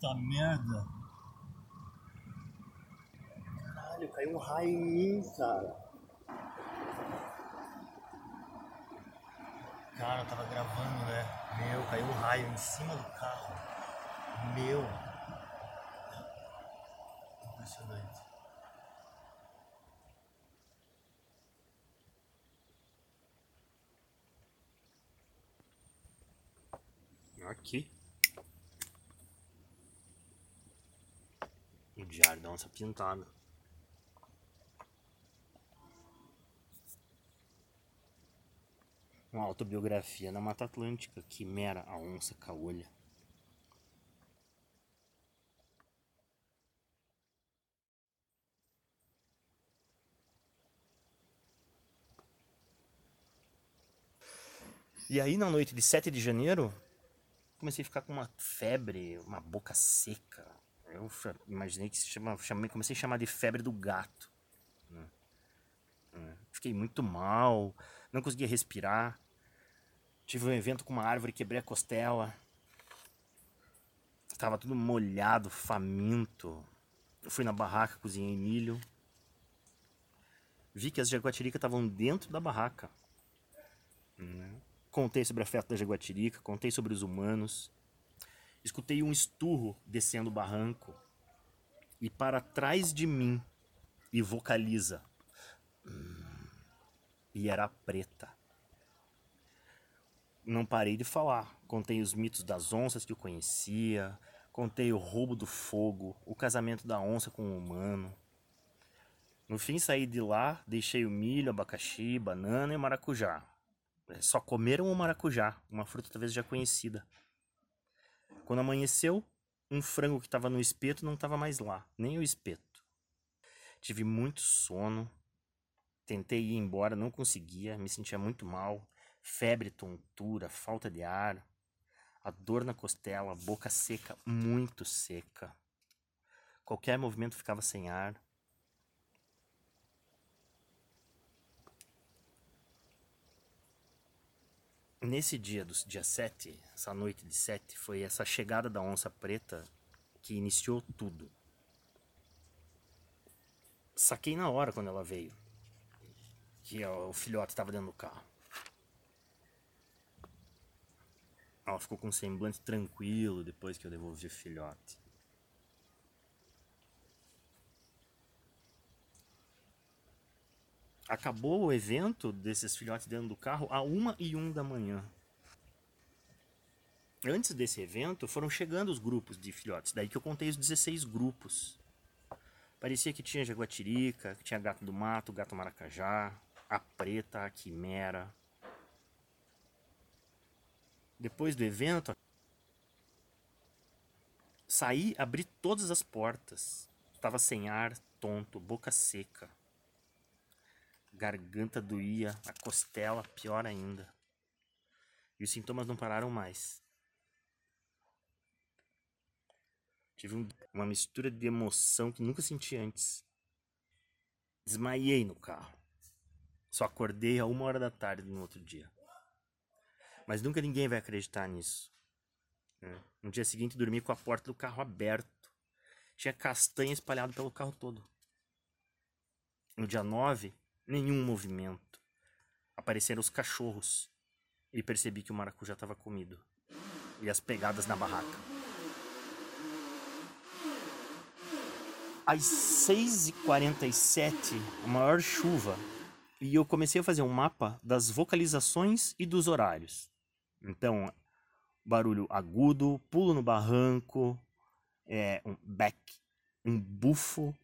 Puta merda. Caralho, caiu um raio em mim, cara. Cara, eu tava gravando, né? Meu, caiu um raio em cima do carro. Meu. Impressionante. Aqui. Diário onça pintada. Uma autobiografia na Mata Atlântica, Quimera, a onça caolha. E aí, na noite de 7 de janeiro, comecei a ficar com uma febre, uma boca seca. Eu imaginei que se chama, chamei, comecei a chamar de febre do gato. Né? É, fiquei muito mal, não conseguia respirar. Tive um evento com uma árvore, quebrei a costela. Tava tudo molhado, faminto. Eu fui na barraca, cozinhei milho. Vi que as jaguatiricas estavam dentro da barraca. Né? Contei sobre a festa da jaguatirica, contei sobre os humanos. Escutei um esturro descendo o barranco. E para trás de mim, e vocaliza. E era preta. Não parei de falar. Contei os mitos das onças que eu conhecia. Contei o roubo do fogo, o casamento da onça com o humano. No fim, saí de lá, deixei o milho, abacaxi, banana e maracujá. É, só comeram o maracujá, uma fruta talvez já conhecida. Quando amanheceu, um frango que estava no espeto não estava mais lá, nem o espeto. Tive muito sono, tentei ir embora, não conseguia, me sentia muito mal, febre, tontura, falta de ar, a dor na costela, boca seca, muito seca. Qualquer movimento ficava sem ar. Nesse dia, do dia 7, essa noite de 7, foi essa chegada da onça preta que iniciou tudo. Saquei na hora quando ela veio. Que o filhote estava dentro do carro. Ela ficou com um semblante tranquilo depois que eu devolvi o filhote. Acabou o evento desses filhotes dentro do carro a uma e um da manhã. Antes desse evento, foram chegando os grupos de filhotes. Daí que eu contei os 16 grupos. Parecia que tinha jaguatirica, que tinha gato do mato, gato maracajá, a preta, a quimera. Depois do evento, saí, abri todas as portas. Estava sem ar, tonto, boca seca garganta doía, a costela pior ainda. E os sintomas não pararam mais. Tive um, uma mistura de emoção que nunca senti antes. Desmaiei no carro. Só acordei a uma hora da tarde no outro dia. Mas nunca ninguém vai acreditar nisso. Né? No dia seguinte dormi com a porta do carro aberto. Tinha castanha espalhado pelo carro todo. No dia 9, nenhum movimento. Apareceram os cachorros e percebi que o maracujá estava comido. E as pegadas na barraca. Às 6h47, a maior chuva, e eu comecei a fazer um mapa das vocalizações e dos horários. Então, barulho agudo, pulo no barranco, é, um back, um bufo,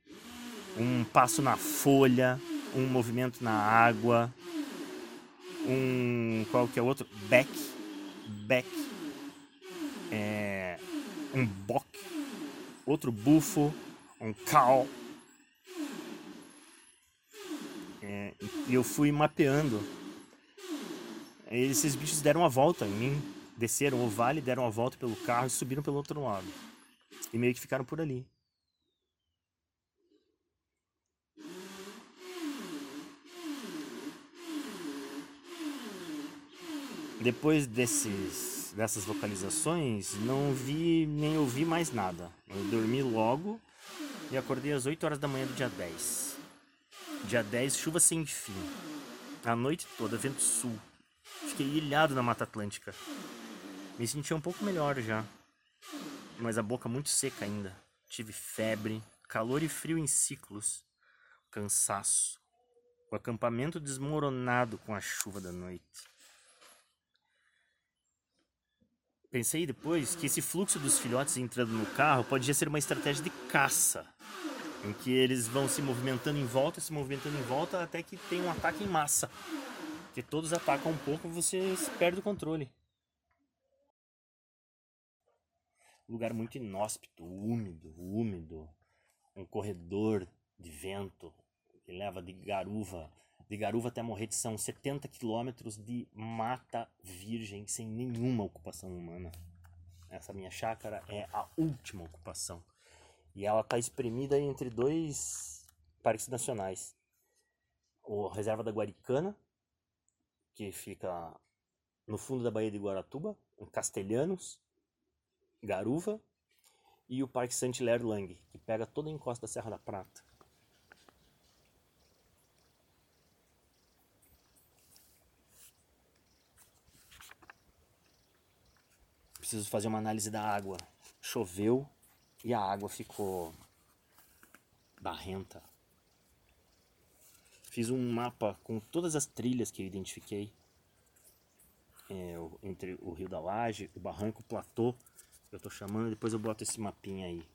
um passo na folha, um movimento na água, um qual que é outro? Back, back, é, um bock, outro bufo, um cow. É, e eu fui mapeando. Esses bichos deram a volta em mim, desceram o vale, deram a volta pelo carro e subiram pelo outro lado. E meio que ficaram por ali. Depois desses dessas localizações, não vi nem ouvi mais nada. Eu dormi logo e acordei às 8 horas da manhã do dia 10. Dia 10, chuva sem fim. A noite toda, vento sul. Fiquei ilhado na Mata Atlântica. Me senti um pouco melhor já. Mas a boca muito seca ainda. Tive febre, calor e frio em ciclos. Cansaço. O acampamento desmoronado com a chuva da noite. Pensei depois que esse fluxo dos filhotes entrando no carro podia ser uma estratégia de caça, em que eles vão se movimentando em volta, se movimentando em volta até que tem um ataque em massa. Que todos atacam um pouco, você perde o controle. Lugar muito inóspito, úmido, úmido, um corredor de vento que leva de Garuva de Garuva até Morrete são 70 quilômetros de mata virgem sem nenhuma ocupação humana. Essa minha chácara é a última ocupação. E ela está espremida entre dois parques nacionais. O Reserva da Guaricana, que fica no fundo da Baía de Guaratuba, em Castelhanos, Garuva, e o Parque Saint-Hilaire Lang, que pega toda a encosta da Serra da Prata. Preciso fazer uma análise da água. Choveu e a água ficou barrenta. Fiz um mapa com todas as trilhas que eu identifiquei é, entre o Rio da Laje, o Barranco, o Platô, eu tô chamando, depois eu boto esse mapinha aí.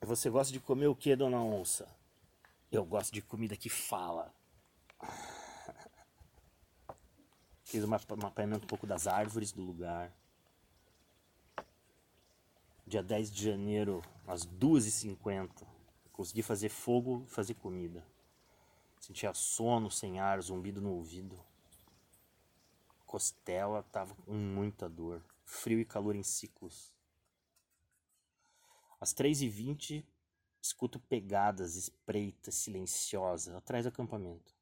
Você gosta de comer o que, dona onça? Eu gosto de comida que fala. Fiz um mapeamento um pouco das árvores do lugar. Dia 10 de janeiro, às 2h50, consegui fazer fogo e fazer comida. Sentia sono sem ar, zumbido no ouvido. Costela tava com muita dor. Frio e calor em ciclos. Às 3h20, escuto pegadas, espreita, silenciosa, atrás do acampamento.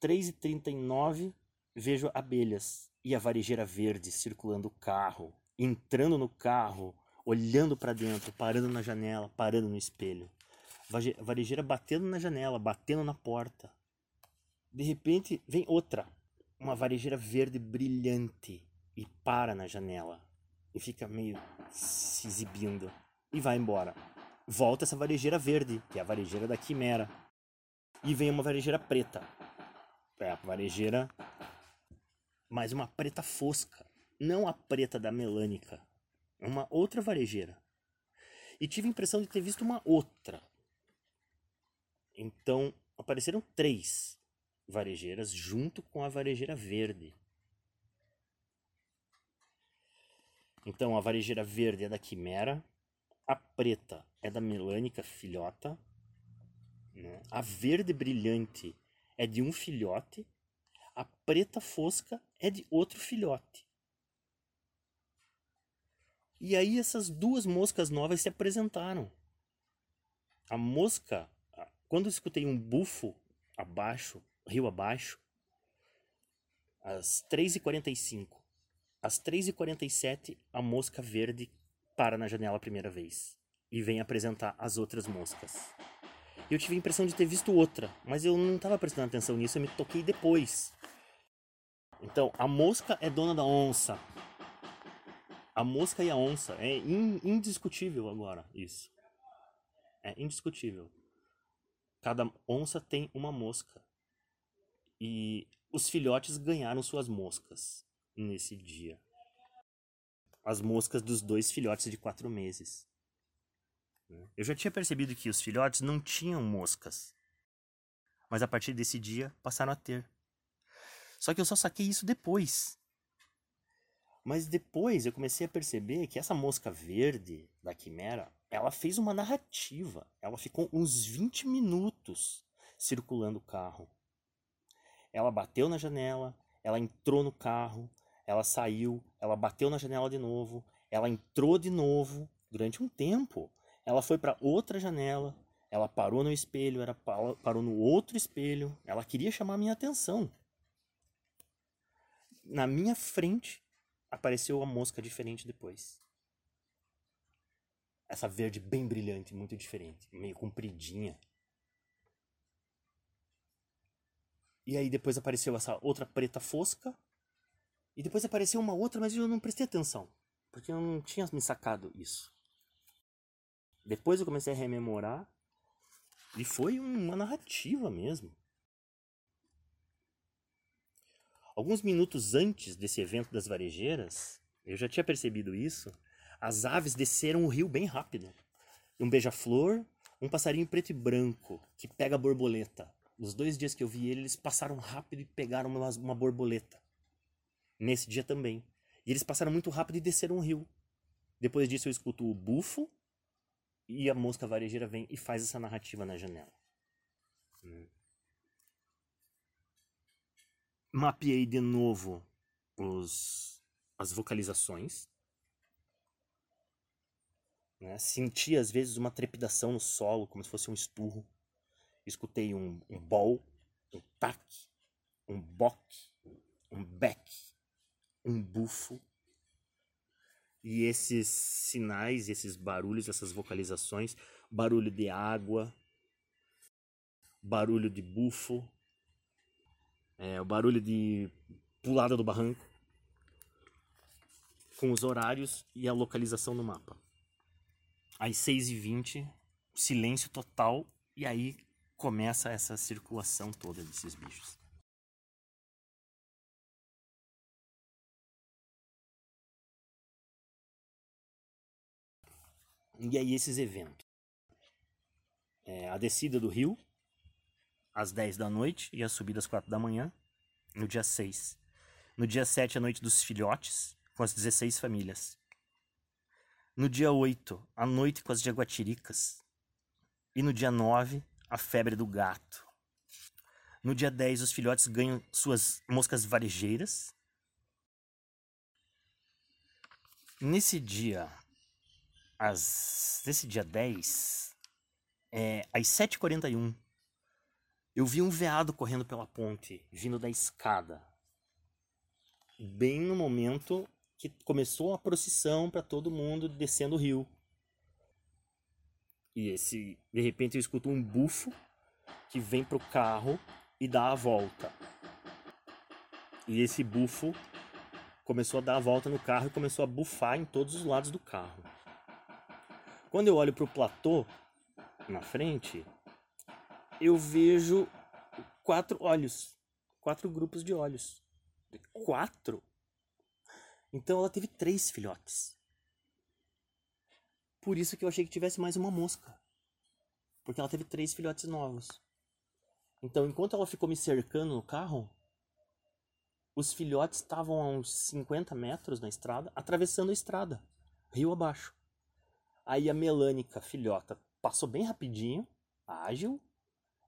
3h39, vejo abelhas e a varejeira verde circulando o carro, entrando no carro, olhando para dentro, parando na janela, parando no espelho. Varejeira batendo na janela, batendo na porta. De repente, vem outra, uma varejeira verde brilhante e para na janela e fica meio se exibindo e vai embora. Volta essa varejeira verde, que é a varejeira da quimera. E vem uma varejeira preta, é a varejeira, mas uma preta fosca, não a preta da melânica, é uma outra varejeira. E tive a impressão de ter visto uma outra. Então apareceram três varejeiras junto com a varejeira verde. Então a varejeira verde é da quimera, a preta é da melânica filhota, né? a verde brilhante é de um filhote, a preta fosca é de outro filhote. E aí essas duas moscas novas se apresentaram. A mosca, quando eu escutei um bufo abaixo, rio abaixo, às 3h45, às 3h47, a mosca verde para na janela a primeira vez e vem apresentar as outras moscas. E eu tive a impressão de ter visto outra, mas eu não estava prestando atenção nisso, eu me toquei depois. Então, a mosca é dona da onça. A mosca e a onça. É indiscutível agora isso. É indiscutível. Cada onça tem uma mosca. E os filhotes ganharam suas moscas nesse dia. As moscas dos dois filhotes de quatro meses. Eu já tinha percebido que os filhotes não tinham moscas. Mas a partir desse dia passaram a ter. Só que eu só saquei isso depois. Mas depois eu comecei a perceber que essa mosca verde da quimera, ela fez uma narrativa. Ela ficou uns 20 minutos circulando o carro. Ela bateu na janela, ela entrou no carro, ela saiu, ela bateu na janela de novo, ela entrou de novo durante um tempo. Ela foi para outra janela, Ela parou no espelho, ela parou no outro espelho. Ela queria chamar minha atenção. Na minha frente apareceu a mosca diferente depois. Essa verde bem brilhante, muito diferente, meio compridinha. E aí depois apareceu essa outra preta fosca. E depois apareceu uma outra, mas eu não prestei atenção. Porque eu não tinha me sacado isso. Depois eu comecei a rememorar. E foi uma narrativa mesmo. Alguns minutos antes desse evento das varejeiras, eu já tinha percebido isso, as aves desceram o rio bem rápido. Um beija-flor, um passarinho preto e branco que pega a borboleta. Nos dois dias que eu vi ele, eles passaram rápido e pegaram uma, uma borboleta. Nesse dia também. E eles passaram muito rápido e desceram o rio. Depois disso eu escuto o bufo e a mosca varejeira vem e faz essa narrativa na janela. Hum. Mapeei de novo os, as vocalizações né? Senti às vezes uma trepidação no solo, como se fosse um esturro. Escutei um, um bol, um tac, um boque, um beck, um bufo. E esses sinais, esses barulhos, essas vocalizações, barulho de água, barulho de bufo, é, o barulho de pulada do barranco, com os horários e a localização no mapa às 6h20, silêncio total, e aí começa essa circulação toda desses bichos. E aí esses eventos. É, a descida do rio, às 10 da noite, e a subida às 4 da manhã, no dia 6. No dia 7, a noite dos filhotes, com as 16 famílias. No dia 8, a noite com as jaguatiricas. E no dia 9, a febre do gato. No dia 10, os filhotes ganham suas moscas varejeiras. Nesse dia, às, nesse dia 10, é, às 7h41, eu vi um veado correndo pela ponte, vindo da escada. Bem no momento que começou a procissão para todo mundo descendo o rio. E esse, de repente eu escuto um bufo que vem pro carro e dá a volta. E esse bufo começou a dar a volta no carro e começou a bufar em todos os lados do carro. Quando eu olho pro platô na frente, eu vejo quatro olhos, quatro grupos de olhos. Quatro? Então ela teve três filhotes. Por isso que eu achei que tivesse mais uma mosca. Porque ela teve três filhotes novos. Então, enquanto ela ficou me cercando no carro, os filhotes estavam a uns 50 metros na estrada, atravessando a estrada, rio abaixo. Aí a melânica filhota passou bem rapidinho, ágil,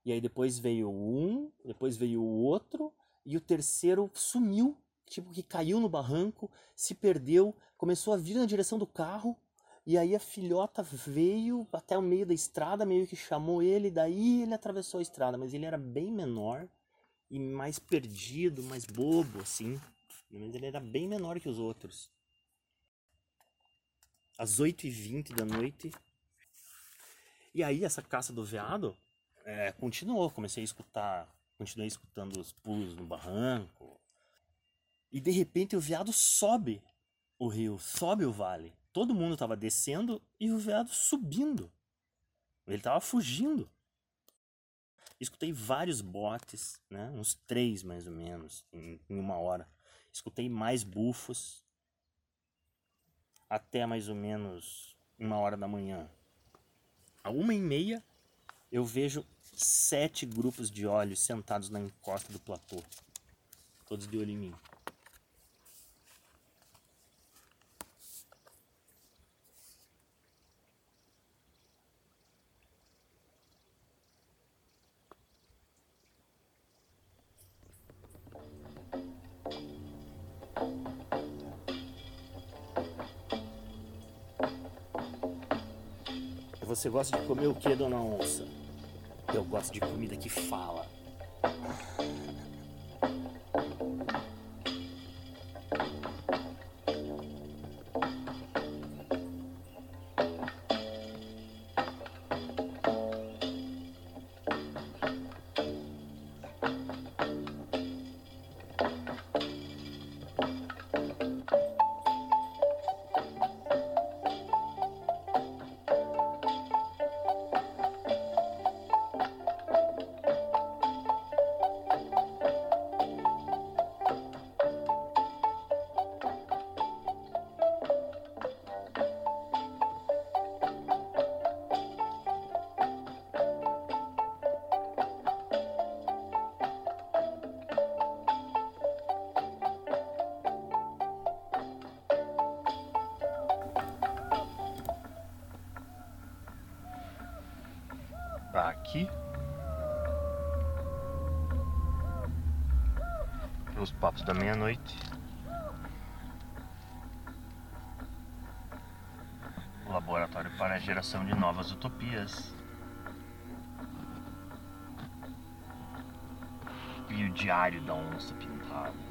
e aí depois veio um, depois veio o outro, e o terceiro sumiu tipo que caiu no barranco, se perdeu, começou a vir na direção do carro, e aí a filhota veio até o meio da estrada, meio que chamou ele, daí ele atravessou a estrada, mas ele era bem menor e mais perdido, mais bobo assim. Mas ele era bem menor que os outros. Às 8h20 da noite. E aí essa caça do veado é, continuou. Comecei a escutar, continuei escutando os pulos no barranco, e de repente o veado sobe o rio, sobe o vale. Todo mundo estava descendo e o veado subindo. Ele estava fugindo. Escutei vários botes, né? uns três mais ou menos, em, em uma hora. Escutei mais bufos até mais ou menos uma hora da manhã. A uma e meia eu vejo sete grupos de olhos sentados na encosta do platô, todos de olho em mim. Você gosta de comer o que, dona onça? Eu gosto de comida que fala. Aqui. Os papos da meia-noite. O laboratório para a geração de novas utopias. E o diário da onça pintada.